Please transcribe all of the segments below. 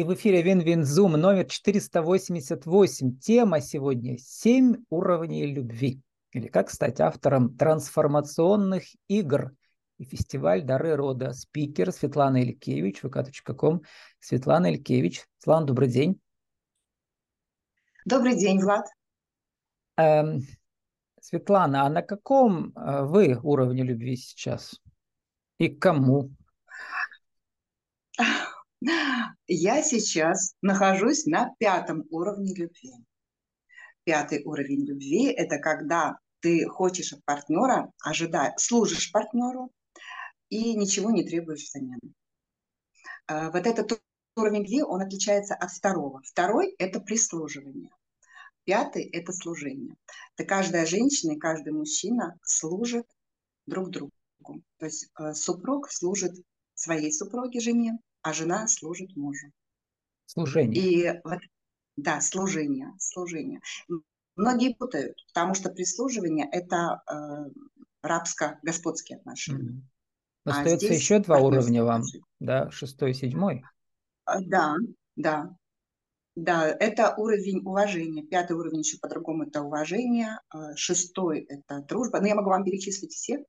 И в эфире Вин-Вин-Зум номер 488. Тема сегодня «Семь уровней любви». Или как стать автором трансформационных игр и фестиваль «Дары рода». Спикер Светлана Илькевич, vk.com. Светлана Илькевич. Светлана, добрый день. Добрый день, Влад. Эм, Светлана, а на каком э, вы уровне любви сейчас? И кому? Я сейчас нахожусь на пятом уровне любви. Пятый уровень любви – это когда ты хочешь от партнера, ожидая, служишь партнеру и ничего не требуешь взамен. А, вот этот уровень любви, он отличается от второго. Второй – это прислуживание. Пятый – это служение. Это каждая женщина и каждый мужчина служит друг другу. То есть э, супруг служит своей супруге, жене, а жена служит мужу. Служение. И да, служение, служение. Многие путают, потому что прислуживание – это э, рабско-господские отношения. Mm-hmm. Остается а еще два уровня вам, да, шестой и седьмой. А, да, да. Да, это уровень уважения. Пятый уровень еще по-другому это уважение. Э, шестой это дружба. Но я могу вам перечислить все.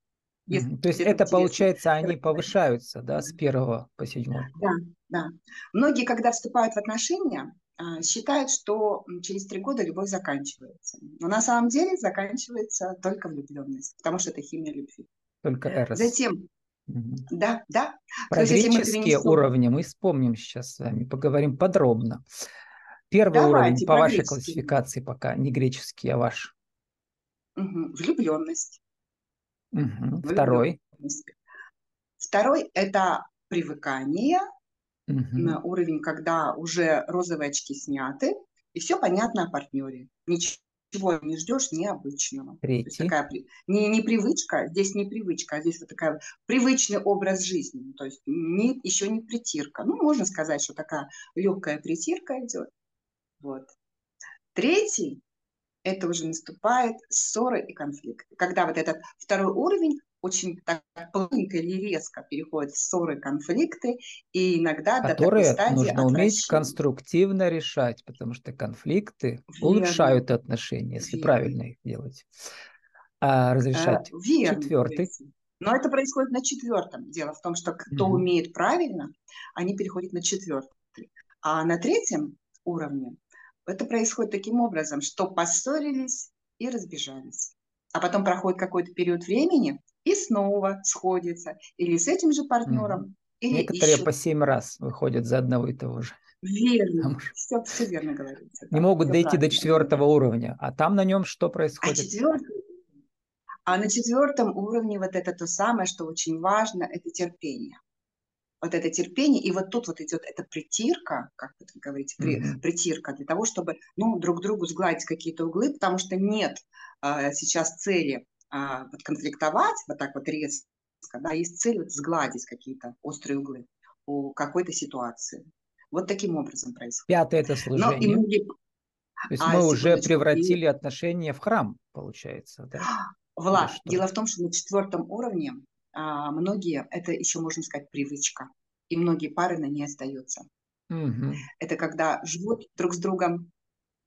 Если То есть это, интересно. получается, они повышаются, да, с первого по седьмой? Да, да. Многие, когда вступают в отношения, а, считают, что через три года любовь заканчивается. Но на самом деле заканчивается только влюбленность, потому что это химия любви. Только эрос. Затем, угу. да, да. Про есть, греческие перенесем... уровни мы вспомним сейчас с вами, поговорим подробно. Первый Давайте, уровень по вашей классификации пока, не греческий, а ваш. Угу. Влюбленность. Угу. Второй. Второй – это привыкание угу. на уровень, когда уже розовые очки сняты, и все понятно о партнере. Ничего не ждешь необычного. Третий. такая, не, не привычка, здесь не привычка, а здесь вот такая привычный образ жизни. То есть не, еще не притирка. Ну, можно сказать, что такая легкая притирка идет. Вот. Третий это уже наступает ссоры и конфликты. Когда вот этот второй уровень очень так плавненько или резко переходит в ссоры, конфликты, и иногда Которые до такой нужно уметь конструктивно решать, потому что конфликты верно. улучшают отношения, если верно. правильно их делать. А разрешать. А, верно. Четвертый. Но это происходит на четвертом. Дело в том, что кто mm умеет правильно, они переходят на четвертый. А на третьем уровне это происходит таким образом, что поссорились и разбежались. А потом проходит какой-то период времени и снова сходятся. Или с этим же партнером, mm. или Некоторые ищут. по семь раз выходят за одного и того же. Верно, все, все верно говорится. Не да, могут дойти правильно. до четвертого уровня. А там на нем что происходит? А, четвертый... а на четвертом уровне вот это то самое, что очень важно, это терпение вот это терпение, и вот тут вот идет эта притирка, как вы говорите, при, mm-hmm. притирка для того, чтобы ну, друг другу сгладить какие-то углы, потому что нет а, сейчас цели а, вот конфликтовать вот так вот резко, да, есть цель вот сгладить какие-то острые углы у какой-то ситуации. Вот таким образом происходит. Пятое это служение. Но и многие... То есть а, мы уже превратили и... отношения в храм, получается, да? Влад, дело в том, что на четвертом уровне многие, это еще можно сказать привычка, и многие пары на ней остаются. Угу. Это когда живут друг с другом,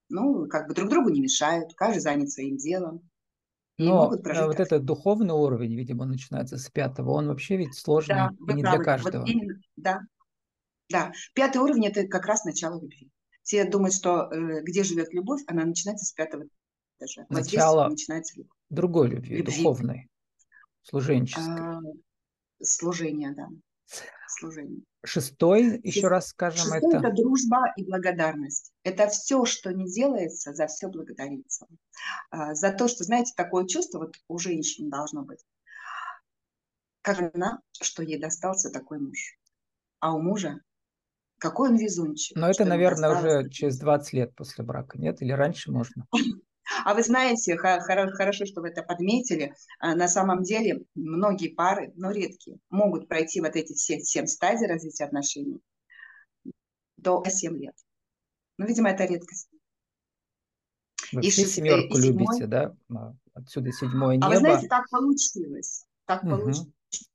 ну, как бы друг другу не мешают, каждый занят своим делом. Но вот этот духовный уровень, видимо, начинается с пятого, он вообще ведь сложный да, и не правы. для каждого. Вот именно, да, да. Пятый уровень – это как раз начало любви. Все думают, что э, где живет любовь, она начинается с пятого этажа. Начало вот начинается любовь. другой любви, любви. духовной. Служенческое. А, служение, да. Служение. Шестой, еще раз скажем, Шестой это... это дружба и благодарность. Это все, что не делается, за все благодарится. А, за то, что, знаете, такое чувство вот у женщин должно быть. Как она, что ей достался такой муж. А у мужа какой он везунчик. Но это, наверное, уже через 20 лет после брака, нет? Или раньше можно? А вы знаете, хорошо, что вы это подметили, а, на самом деле многие пары, но редкие, могут пройти вот эти все семь стадий развития отношений до 7 лет. Ну, видимо, это редкость. Вы и все семерку и любите, да? Отсюда седьмое небо. А вы знаете, так получилось. Так угу. получилось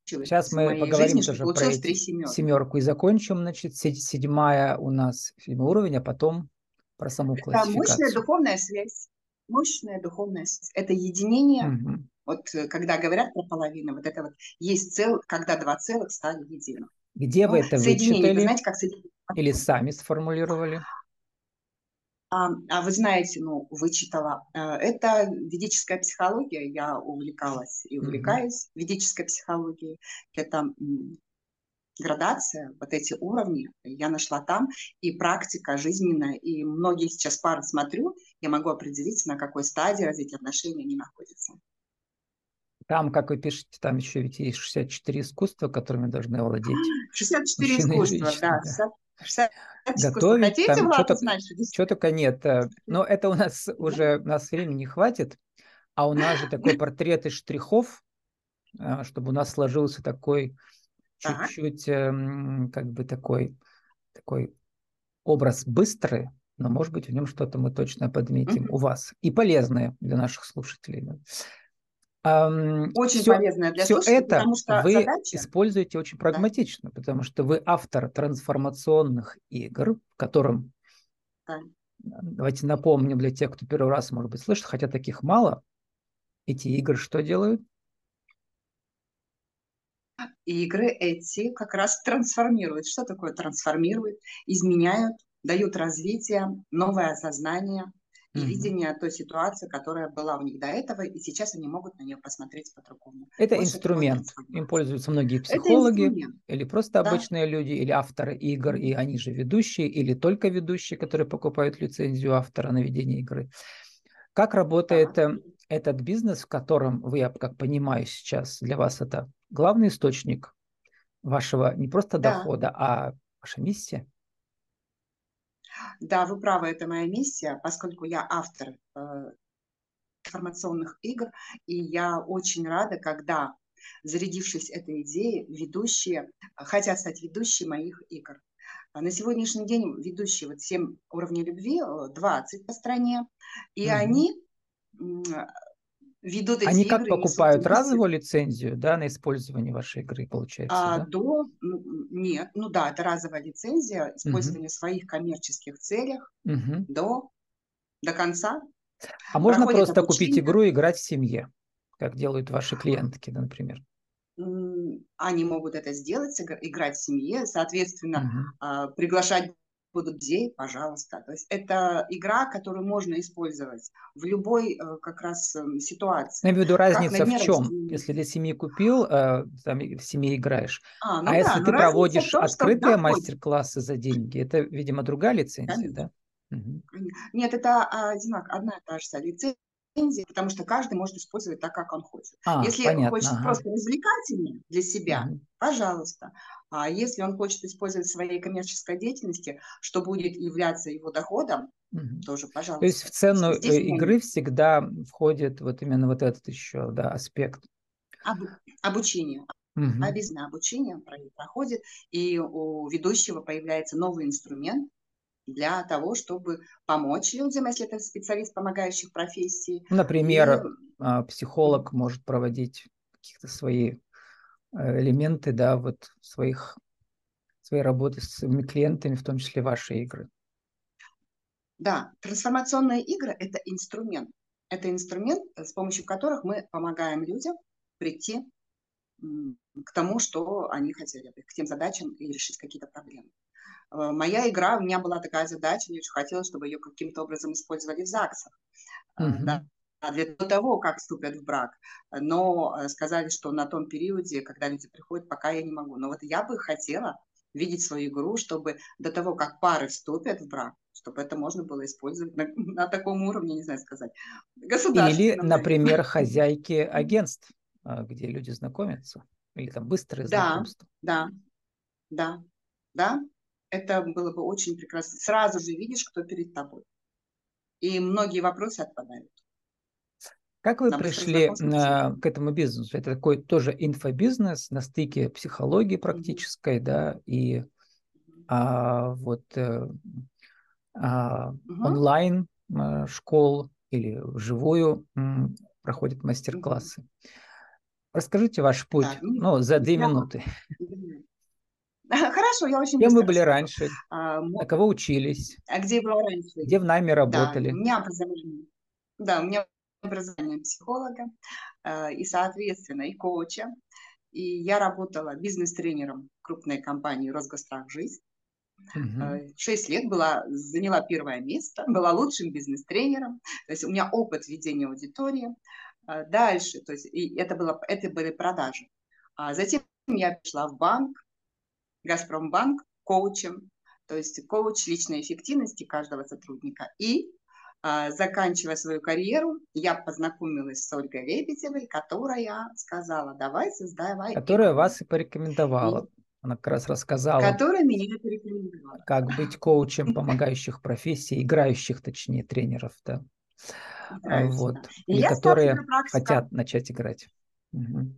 Сейчас мы поговорим жизни, тоже про эти семерку и закончим, значит, седьмая у нас уровень, а потом про саму классификацию. Это мощная духовная связь. Мощная духовная связь. Это единение. Угу. Вот э, когда говорят про половину, вот это вот есть цел, когда два целых стали единым. Где ну, вы это вычитали? знаете, как Или сами сформулировали? А, а вы знаете, ну, вычитала. Э, это ведическая психология. Я увлекалась и увлекаюсь mm-hmm. ведической психологией. Это градация, вот эти уровни я нашла там, и практика жизненная, и многие сейчас пары смотрю, я могу определить, на какой стадии развития отношений они находятся. Там, как вы пишете, там еще ведь есть 64 искусства, которыми должны владеть. 64 искусства, да. да. 60 Готовить, Хотите, там что-то, что только нет. Э, но это у нас уже, у нас времени не хватит, а у нас же такой портрет из штрихов, э, чтобы у нас сложился такой чуть-чуть эм, как бы такой, такой образ быстрый, но, может быть, в нем что-то мы точно подметим mm-hmm. у вас. И полезное для наших слушателей. Очень все, полезное для все слушателей, это потому что вы задача... используете очень прагматично, да. потому что вы автор трансформационных игр, в котором, да. давайте напомним для тех, кто первый раз, может быть, слышит, хотя таких мало, эти игры что делают? Игры эти как раз трансформируют. Что такое трансформируют? Изменяют, дают развитие, новое осознание и mm-hmm. видение той ситуации, которая была у них до этого, и сейчас они могут на нее посмотреть по-другому. Это вот инструмент. Им пользуются многие психологи, или просто да. обычные люди, или авторы игр, и они же ведущие, или только ведущие, которые покупают лицензию автора на ведение игры. Как работает да. Этот бизнес, в котором вы, я как понимаю сейчас, для вас это главный источник вашего не просто да. дохода, а ваша миссия? Да, вы правы, это моя миссия, поскольку я автор э, информационных игр, и я очень рада, когда, зарядившись этой идеей, ведущие хотят стать ведущими моих игр. А на сегодняшний день ведущие вот 7 уровней любви, 20 э, по стране, и угу. они ведут эти Они как игры, покупают разовую лицензию да, на использование вашей игры, получается? А, да? До, ну, нет, ну да, это разовая лицензия, использование угу. в своих коммерческих целях угу. до, до конца. А можно просто обучение. купить игру и играть в семье, как делают ваши клиентки, например? Они могут это сделать, играть в семье, соответственно, угу. приглашать будут детей, пожалуйста. То есть это игра, которую можно использовать в любой э, как раз эм, ситуации. Я имею в виду разница в чем? Если для семьи купил, э, там в семье играешь, а, ну а да, если ты проводишь том, открытые мастер-классы за деньги, это, видимо, другая лицензия, Конечно. да? Угу. Нет, это одинаково, одна и та же лицензия потому что каждый может использовать так, как он хочет. А, если понятно, хочет ага. просто развлекательнее для себя, угу. пожалуйста. А если он хочет использовать в своей коммерческой деятельности, что будет являться его доходом, угу. тоже, пожалуйста. То есть в цену Здесь э, игры мы... всегда входит вот именно вот этот еще да, аспект. Об, обучение. Угу. Обязательно обучение проходит, и у ведущего появляется новый инструмент, для того, чтобы помочь людям, если это специалист помогающих профессий. Например, и... А, психолог может проводить какие-то свои элементы, да, вот своих своей работы с своими клиентами, в том числе ваши игры. Да, трансформационные игры – это инструмент. Это инструмент, с помощью которых мы помогаем людям прийти к тому, что они хотели, к тем задачам и решить какие-то проблемы. Э, моя игра, у меня была такая задача, мне очень хотелось, чтобы ее каким-то образом использовали в ЗАГСах. Mm-hmm. Да, для того, как вступят в брак. Но э, сказали, что на том периоде, когда люди приходят, пока я не могу. Но вот я бы хотела видеть свою игру, чтобы до того, как пары вступят в брак, чтобы это можно было использовать на, на таком уровне, не знаю сказать, Или, например, хозяйки агентств, где люди знакомятся, или там быстрые знакомства. Да, да, да, да это было бы очень прекрасно. Сразу же видишь, кто перед тобой. И многие вопросы отпадают. Как вы Нам пришли на, к этому бизнесу? Это такой тоже инфобизнес на стыке психологии практической, mm-hmm. да, и а, вот э, а, mm-hmm. онлайн а, школ или вживую м, проходят мастер-классы. Mm-hmm. Расскажите ваш путь, так, ну, ну, за две я... минуты. Хорошо, я очень Кем вы были раньше? А, на кого учились? А где была раньше? Где в найме работали? Да, меня образование. Да, у меня образование психолога э, и, соответственно, и коуча. И я работала бизнес-тренером крупной компании «Росгострах Жизнь». Угу. Шесть лет была, заняла первое место, была лучшим бизнес-тренером. То есть у меня опыт ведения аудитории. Э, дальше, то есть и это, было, это были продажи. А затем я пришла в банк, Газпромбанк, коучем, то есть коуч личной эффективности каждого сотрудника. И заканчивая свою карьеру, я познакомилась с Ольгой Лебедевой, которая сказала, давай создавай. Которая вас и порекомендовала. И... Она как раз рассказала. Которая меня порекомендовала. Как быть коучем помогающих профессий, играющих, точнее, тренеров, да. Играющих, вот. Да. Или которые хотят начать играть. Угу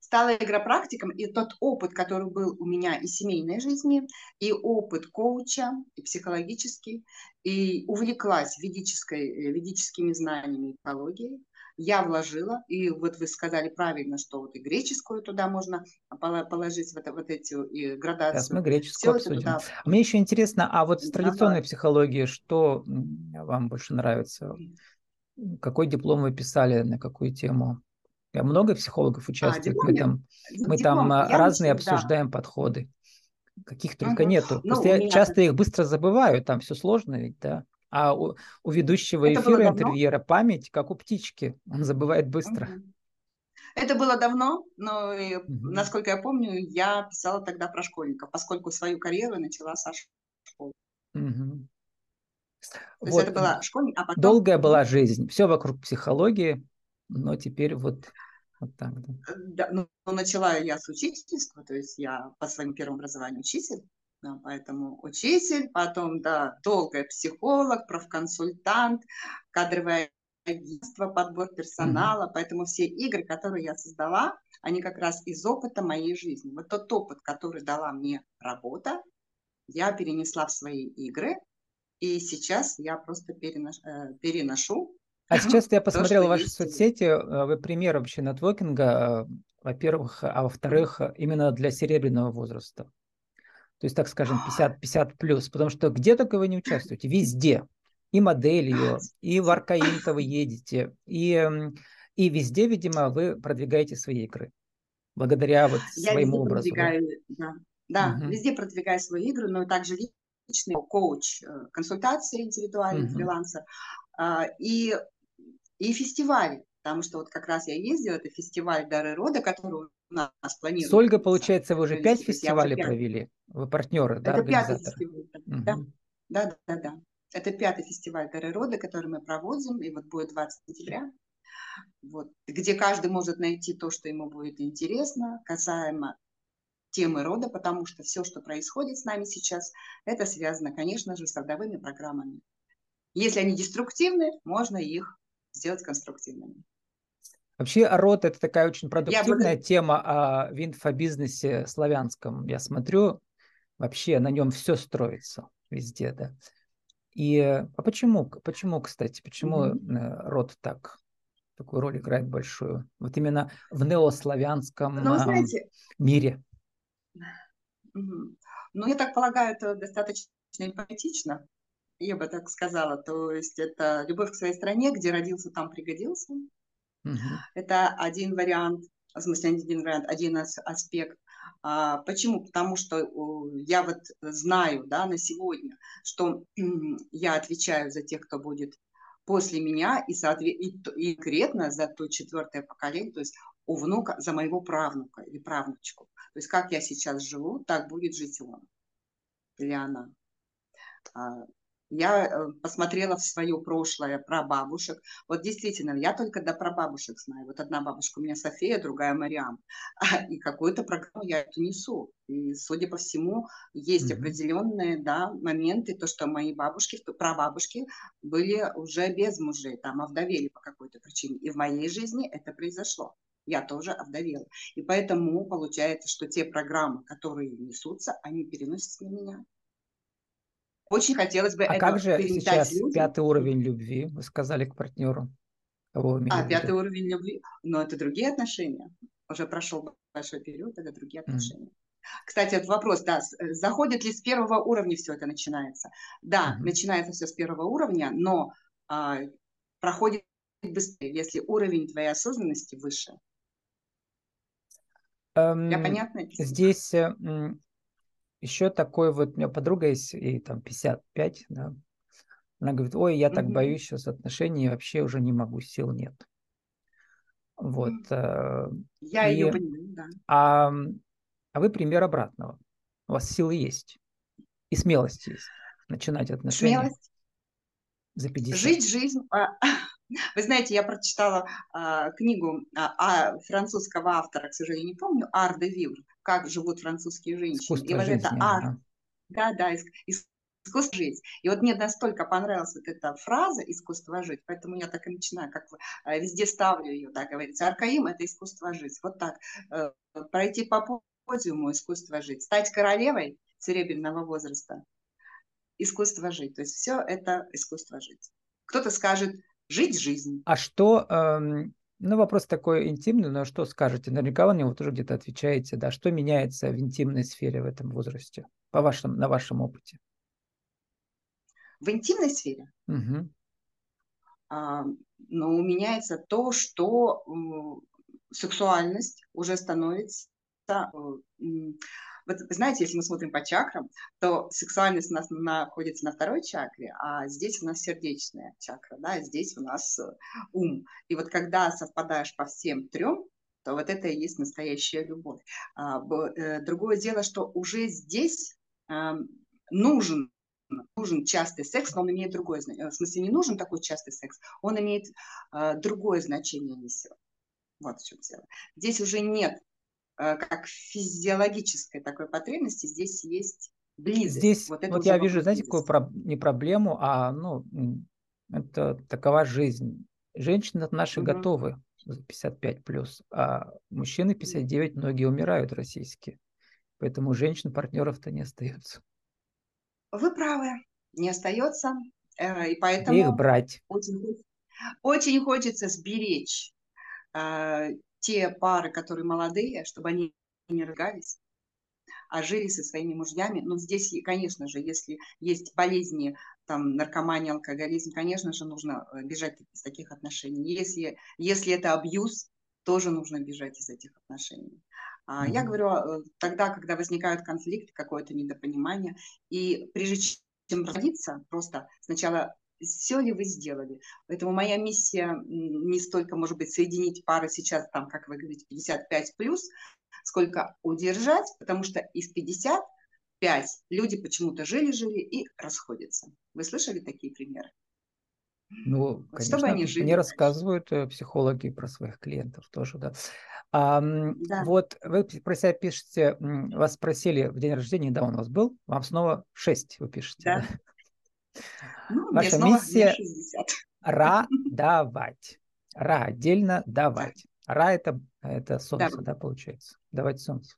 стала игропрактиком, и тот опыт, который был у меня и семейной жизни, и опыт коуча, и психологический, и увлеклась ведической, э, ведическими знаниями экологии, я вложила, и вот вы сказали правильно, что вот и греческую туда можно положить, вот, вот эти и градацию. Сейчас мы греческую Все обсудим. Туда... А мне еще интересно, а вот в традиционной ага. психологии, что вам больше нравится? Какой диплом вы писали, на какую тему? Много психологов а, участвует. А, мы там, мы там а, разные учу, обсуждаем да. подходы. Каких только угу. нету. Ну, Просто я часто их быстро забываю, там все сложно ведь, да. А у, у ведущего Это эфира интервьюера память, как у птички, он забывает быстро. Угу. Это было давно, но, угу. насколько я помню, я писала тогда про школьников, поскольку свою карьеру начала со школы. Угу. То вот. это была школьник, а потом... Долгая была жизнь, все вокруг психологии, но теперь вот, вот так, да. Э, да ну, начала я с учительства, то есть я по своему первому образованию учитель, да, поэтому учитель, потом, да, долгая психолог, профконсультант, кадровое агентство, подбор персонала, mm-hmm. поэтому все игры, которые я создала, они как раз из опыта моей жизни. Вот тот опыт, который дала мне работа, я перенесла в свои игры, и сейчас я просто переношу, э, переношу а сейчас я посмотрел ваши соцсети, э, вы пример вообще нетворкинга, э, во-первых, а во-вторых, именно для серебряного возраста. То есть, так скажем, 50, 50 плюс, потому что где только вы не участвуете, везде. И моделью, и в Аркаинто вы едете, и, и везде, видимо, вы продвигаете свои игры. Благодаря вот Я своему везде образу. Продвигаю, да, да угу. везде продвигаю свои игры, но также личный коуч, э, консультации индивидуальный, угу. фрилансер. А, и и фестивали, потому что вот как раз я ездила, это фестиваль Дары Рода, который у нас планируется. С Ольгой, получается, вы уже пять фестивалей уже провели? Вы партнеры, да, Это пятый фестиваль, угу. да, да, да, да. Это пятый фестиваль Дары Рода, который мы проводим, и вот будет 20 сентября. Вот, где каждый может найти то, что ему будет интересно, касаемо темы рода, потому что все, что происходит с нами сейчас, это связано, конечно же, с родовыми программами. Если они деструктивны, можно их сделать конструктивными. Вообще, рот – это такая очень продуктивная буду... тема о инфобизнесе славянском. Я смотрю, вообще на нем все строится везде, да. И а почему, почему, кстати, почему mm-hmm. род так такую роль играет большую? Вот именно в неославянском ну, знаете, мире. Ну, я так полагаю, это достаточно поэтично я бы так сказала. То есть это любовь к своей стране, где родился, там пригодился. Угу. Это один вариант, в смысле один вариант, один аспект. А, почему? Потому что я вот знаю, да, на сегодня, что я отвечаю за тех, кто будет после меня и, соответственно, и конкретно за то четвертое поколение, то есть у внука, за моего правнука или правнучку. То есть как я сейчас живу, так будет жить он или она. Я э, посмотрела в свое прошлое про бабушек. Вот действительно, я только до прабабушек знаю. Вот одна бабушка у меня София, другая Мариам. И какую-то программу я эту несу. И, судя по всему, есть mm-hmm. определенные да, моменты, то, что мои бабушки, прабабушки были уже без мужей, там овдовели по какой-то причине. И в моей жизни это произошло я тоже овдовела. И поэтому получается, что те программы, которые несутся, они переносятся на меня. Очень хотелось бы а это как же сейчас людям. пятый уровень любви, вы сказали к партнеру? Кого а, пятый уровень любви. Но это другие отношения. Уже прошел большой период, это другие отношения. Mm. Кстати, этот вопрос, да, э, заходит ли с первого уровня все это начинается? Да, mm-hmm. начинается все с первого уровня, но а, проходит быстрее, если уровень твоей осознанности выше. Эм, Я понятно? Здесь э, еще такой вот, у меня подруга есть, ей там 55, да, она говорит, ой, я так угу. боюсь сейчас отношений, вообще уже не могу, сил нет. Вот. Э, я и, ее понимаю, да. А, а вы пример обратного. У вас силы есть. И смелость есть. Начинать отношения. Смелость. За 50. Жить жизнь. А, вы знаете, я прочитала а, книгу а, французского автора, к сожалению, не помню, Ар де Вивр, «Как живут французские женщины». Искусство и вот жизни, это ар, да, да, искусство жить. И вот мне настолько понравилась вот эта фраза «искусство жить», поэтому я так и начинаю, как э, везде ставлю ее, да, говорится. Аркаим – это искусство жить. Вот так. Э, пройти по подиуму – искусство жить. Стать королевой серебряного возраста – искусство жить. То есть все это искусство жить. Кто-то скажет «жить жизнь». А что, эм, ну вопрос такой интимный, но что скажете? Наверняка вы на него тоже где-то отвечаете, да, что меняется в интимной сфере в этом возрасте, по вашему, на вашем опыте? в интимной сфере, угу. а, но меняется то, что сексуальность уже становится... Э, вот, знаете, если мы смотрим по чакрам, то сексуальность у нас находится на второй чакре, а здесь у нас сердечная чакра, да, здесь у нас э, ум. И вот когда совпадаешь по всем трем, то вот это и есть настоящая любовь. А, э, другое дело, что уже здесь нужен нужен частый секс, но он имеет другое значение. В смысле, не нужен такой частый секс, он имеет э, другое значение несет. Вот в чем дело. Здесь уже нет э, как физиологической такой потребности, здесь есть близость. Здесь вот, вот я вижу, знаете, какую про, не проблему, а ну, это такова жизнь. Женщины наши угу. готовы 55 плюс, а мужчины 59, многие умирают российские. Поэтому женщин партнеров-то не остается. Вы правы, не остается, э, и поэтому их брать. Очень, очень хочется сберечь э, те пары, которые молодые, чтобы они не ругались, а жили со своими мужьями. Но здесь, конечно же, если есть болезни, там, наркомания, алкоголизм, конечно же, нужно э, бежать из таких отношений. Если, если это абьюз, тоже нужно бежать из этих отношений. Mm-hmm. Я говорю э, тогда, когда возникают конфликты, какое-то недопонимание, и прежде чем родиться, просто сначала все ли вы сделали. Поэтому моя миссия не столько, может быть, соединить пары сейчас, там, как вы говорите, 55 плюс, сколько удержать, потому что из 55 люди почему-то жили-жили и расходятся. Вы слышали такие примеры? Ну, конечно, Чтобы они жили мне рассказывают э, психологи про своих клиентов тоже, да. А, да. Вот вы про себя пишете, вас спросили в день рождения, недавно у вас был, вам снова 6 вы пишете. Да. да? Ну, Ваша миссия радовать. Ра отдельно давать. Да. Ра это, это солнце, да. да, получается? Давать солнце.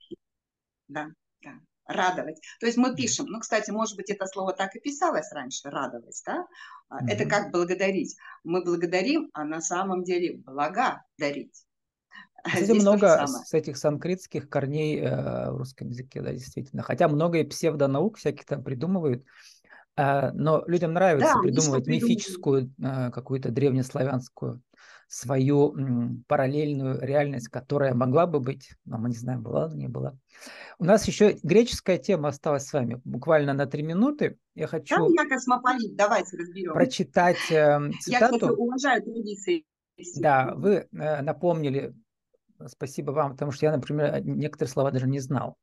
Да, да радовать. То есть мы пишем, ну, кстати, может быть, это слово так и писалось раньше, радовать, да? Mm-hmm. Это как благодарить. Мы благодарим, а на самом деле блага дарить. Кстати, много с этих санскритских корней э, в русском языке, да, действительно. Хотя много и псевдонаук всяких там придумывают. Э, но людям нравится да, придумывать мифическую э, какую-то древнеславянскую свою параллельную реальность, которая могла бы быть, но мы не знаем, была или не была. У нас еще греческая тема осталась с вами буквально на три минуты. Я хочу Там я космополит, давайте разберем. прочитать э, цитату. Я, кстати, уважаю традиции. Да, вы напомнили Спасибо вам, потому что я, например, некоторые слова даже не знал.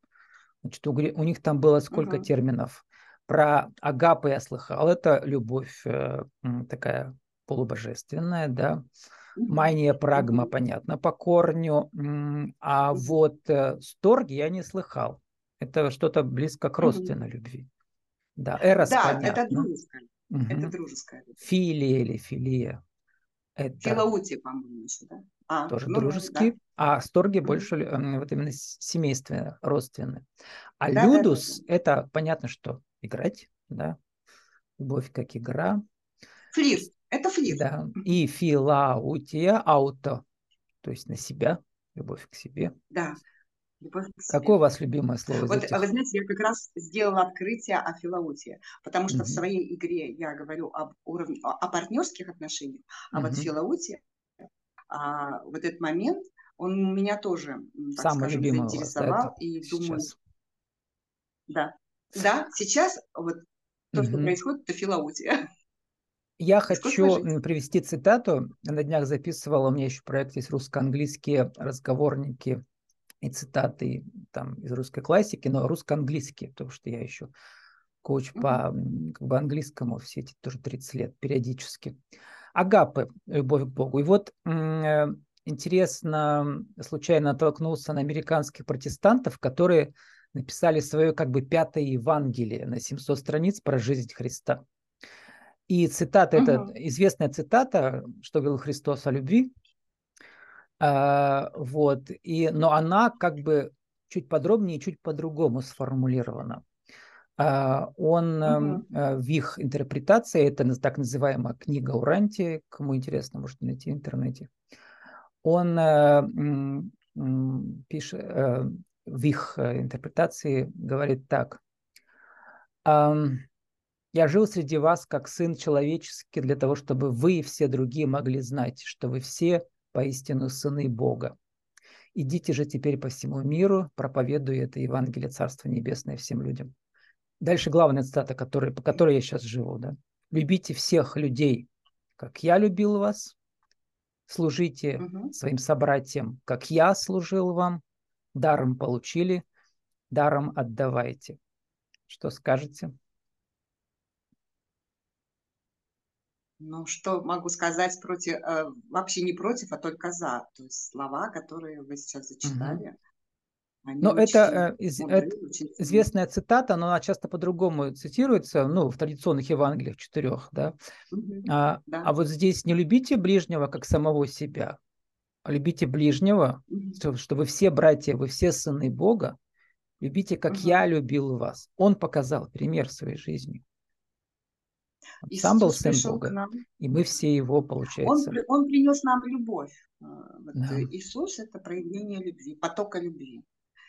Значит, у, у них там было сколько угу. терминов. Про агапы я слыхал. Это любовь э, такая полубожественная, да. Майния прагма, понятно, по корню. А вот э, сторг я не слыхал. Это что-то близко к родственной любви. Да, эрос, да, понятно. это дружеская. Угу. Это дружеская. Филия или филия. Это... Филаути, по-моему, еще, да? А, тоже ну, дружеские, да. а сторги больше вот именно семейственные, родственные. А да, людус да, да, это понятно, что играть, да, любовь как игра. Флирт. Это флирт. Да. И филаутия, ауто, то есть на себя, любовь к себе. Да. Любовь к себе. Какое у вас любимое слово? Вот, этих? вы знаете, я как раз сделала открытие о филаутии, потому что угу. в своей игре я говорю об уровне, о, партнерских отношениях, а угу. вот филаутия, а, вот этот момент, он меня тоже, так Самый скажем, заинтересовал. Вас, да, и сейчас. думаю, да, да, сейчас вот то, что происходит, это филаутия. Я хочу привести цитату. На днях записывала, у меня еще проект есть русско-английские разговорники и цитаты там, из русской классики, но русско-английские, потому что я еще коуч по как бы, английскому все эти тоже 30 лет периодически. Агапы, любовь к Богу. И вот э, интересно, случайно натолкнулся на американских протестантов, которые написали свое как бы пятое Евангелие на 700 страниц про жизнь Христа. И цитата, угу. это известная цитата, что говорил Христос о любви. А, вот, и, но она как бы чуть подробнее, чуть по-другому сформулирована. А, он угу. а, в их интерпретации, это так называемая книга Уранти, кому интересно, может найти в интернете, он а, пишет, а, в их интерпретации говорит так. Я жил среди вас как сын человеческий для того, чтобы вы и все другие могли знать, что вы все поистину сыны Бога. Идите же теперь по всему миру, проповедуя это Евангелие Царства Небесное всем людям. Дальше главная цитата, который, по которой я сейчас живу. Да? Любите всех людей, как я любил вас. Служите угу. своим собратьям, как я служил вам. Даром получили, даром отдавайте. Что скажете? Ну, что могу сказать против, э, вообще не против, а только за. То есть слова, которые вы сейчас зачитали. Угу. Но это, э, из, мудрые, это известная цитата, но она часто по-другому цитируется, ну, в традиционных Евангелиях четырех, да? Угу. А, да. а вот здесь не любите ближнего, как самого себя, любите ближнего, что, вы все братья, вы все сыны Бога, любите, как угу. я любил вас. Он показал пример своей жизни. Иисус Сам был сын Бога, и мы все его, получается. Он, он принес нам любовь. Э, вот да. Иисус – это проявление любви, потока любви.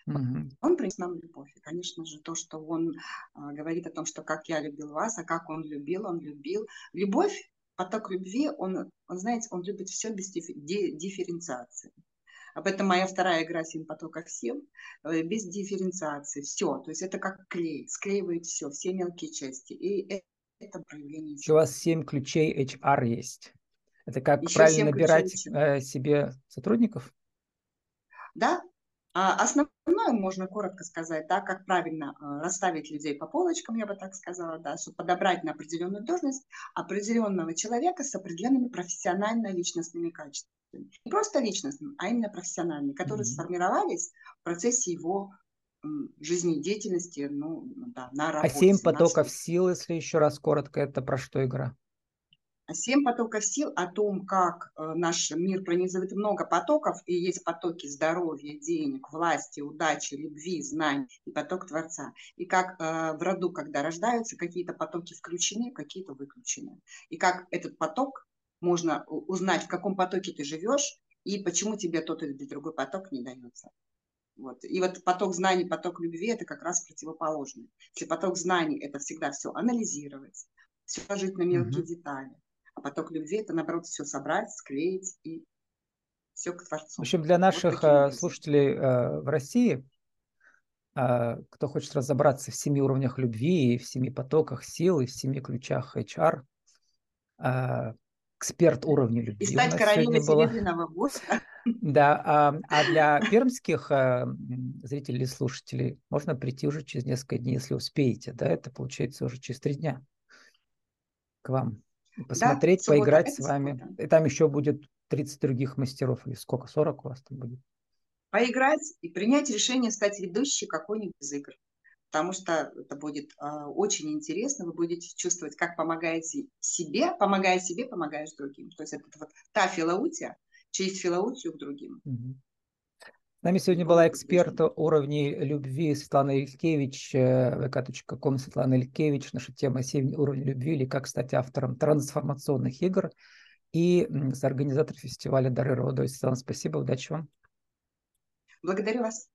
Угу. Он принес нам любовь. И, конечно же, то, что он а, говорит о том, что как я любил вас, а как он любил, он любил. Любовь, поток любви, он, он знаете, он любит все без дифференциации. Об этом моя вторая игра «Семь потоков сил», э, без дифференциации, все. То есть это как клей, склеивает все, все мелкие части. И это проявление. Еще у вас семь ключей HR есть. Это как Еще правильно набирать э, себе сотрудников? Да. А основное можно коротко сказать, да, как правильно э, расставить людей по полочкам, я бы так сказала, да, чтобы подобрать на определенную должность определенного человека с определенными профессионально-личностными качествами. Не просто личностными, а именно профессиональными, которые mm-hmm. сформировались в процессе его жизнедеятельности, ну, да, на а работе. А семь потоков сил, если еще раз коротко, это про что игра? Семь потоков сил о том, как э, наш мир пронизывает много потоков, и есть потоки здоровья, денег, власти, удачи, любви, знаний и поток Творца. И как э, в роду, когда рождаются, какие-то потоки включены, какие-то выключены. И как этот поток можно узнать, в каком потоке ты живешь, и почему тебе тот или другой поток не дается. Вот. И вот поток знаний, поток любви – это как раз противоположный. Если поток знаний – это всегда все анализировать, все ложить на мелкие mm-hmm. детали, а поток любви – это, наоборот, все собрать, склеить и все к Творцу. В общем, для наших вот слушателей э, в России, э, кто хочет разобраться в семи уровнях любви, и в семи потоках сил, и в семи ключах HR, э, эксперт уровня любви. И стать королевой серебряного воска. Да, а, а для пермских а, зрителей и слушателей можно прийти уже через несколько дней, если успеете. Да, это получается уже через три дня к вам. Посмотреть, да, суббота, поиграть с вами. Суббота. И там еще будет 30 других мастеров. Или сколько? 40 у вас там будет? Поиграть и принять решение стать ведущей какой-нибудь из игр потому что это будет э, очень интересно, вы будете чувствовать, как помогаете себе, помогая себе, помогаешь другим. То есть это вот та филаутия, через филаутию к другим. С нами сегодня была эксперт уровней любви Светлана Илькевич, э, vk.com Светлана Илькевич. Наша тема «Семь уровней любви» или как стать автором трансформационных игр. И с организатор фестиваля «Дары рода». Светлана, спасибо, удачи вам. Благодарю вас.